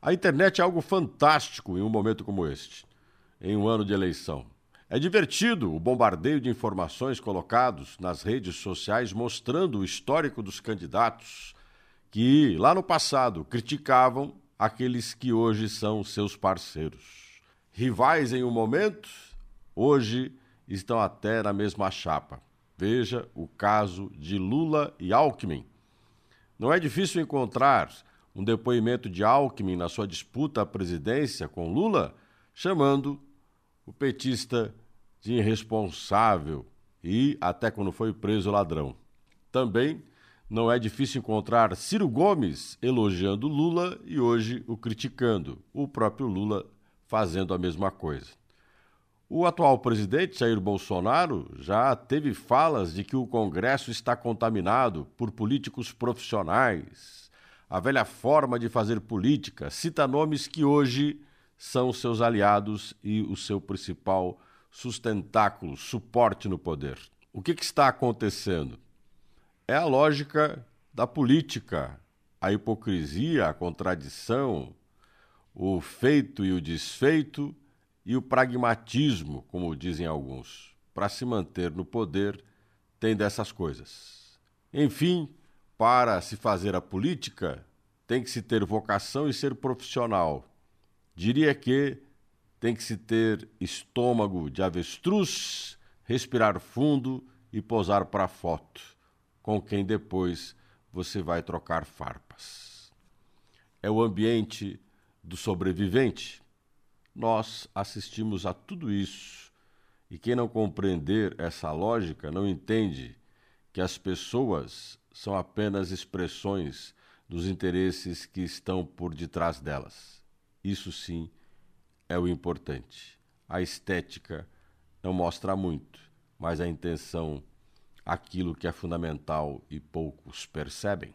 A internet é algo fantástico em um momento como este, em um ano de eleição. É divertido o bombardeio de informações colocados nas redes sociais mostrando o histórico dos candidatos que, lá no passado, criticavam aqueles que hoje são seus parceiros. Rivais em um momento, hoje estão até na mesma chapa. Veja o caso de Lula e Alckmin. Não é difícil encontrar um depoimento de Alckmin na sua disputa à presidência com Lula, chamando o petista de irresponsável e, até quando foi preso, ladrão. Também não é difícil encontrar Ciro Gomes elogiando Lula e hoje o criticando, o próprio Lula fazendo a mesma coisa. O atual presidente Jair Bolsonaro já teve falas de que o Congresso está contaminado por políticos profissionais. A velha forma de fazer política cita nomes que hoje são seus aliados e o seu principal sustentáculo, suporte no poder. O que, que está acontecendo? É a lógica da política, a hipocrisia, a contradição, o feito e o desfeito e o pragmatismo, como dizem alguns, para se manter no poder, tem dessas coisas. Enfim, para se fazer a política, tem que se ter vocação e ser profissional. Diria que tem que se ter estômago de avestruz, respirar fundo e posar para foto, com quem depois você vai trocar farpas. É o ambiente do sobrevivente nós assistimos a tudo isso. E quem não compreender essa lógica não entende que as pessoas são apenas expressões dos interesses que estão por detrás delas. Isso sim é o importante. A estética não mostra muito, mas a intenção, aquilo que é fundamental e poucos percebem.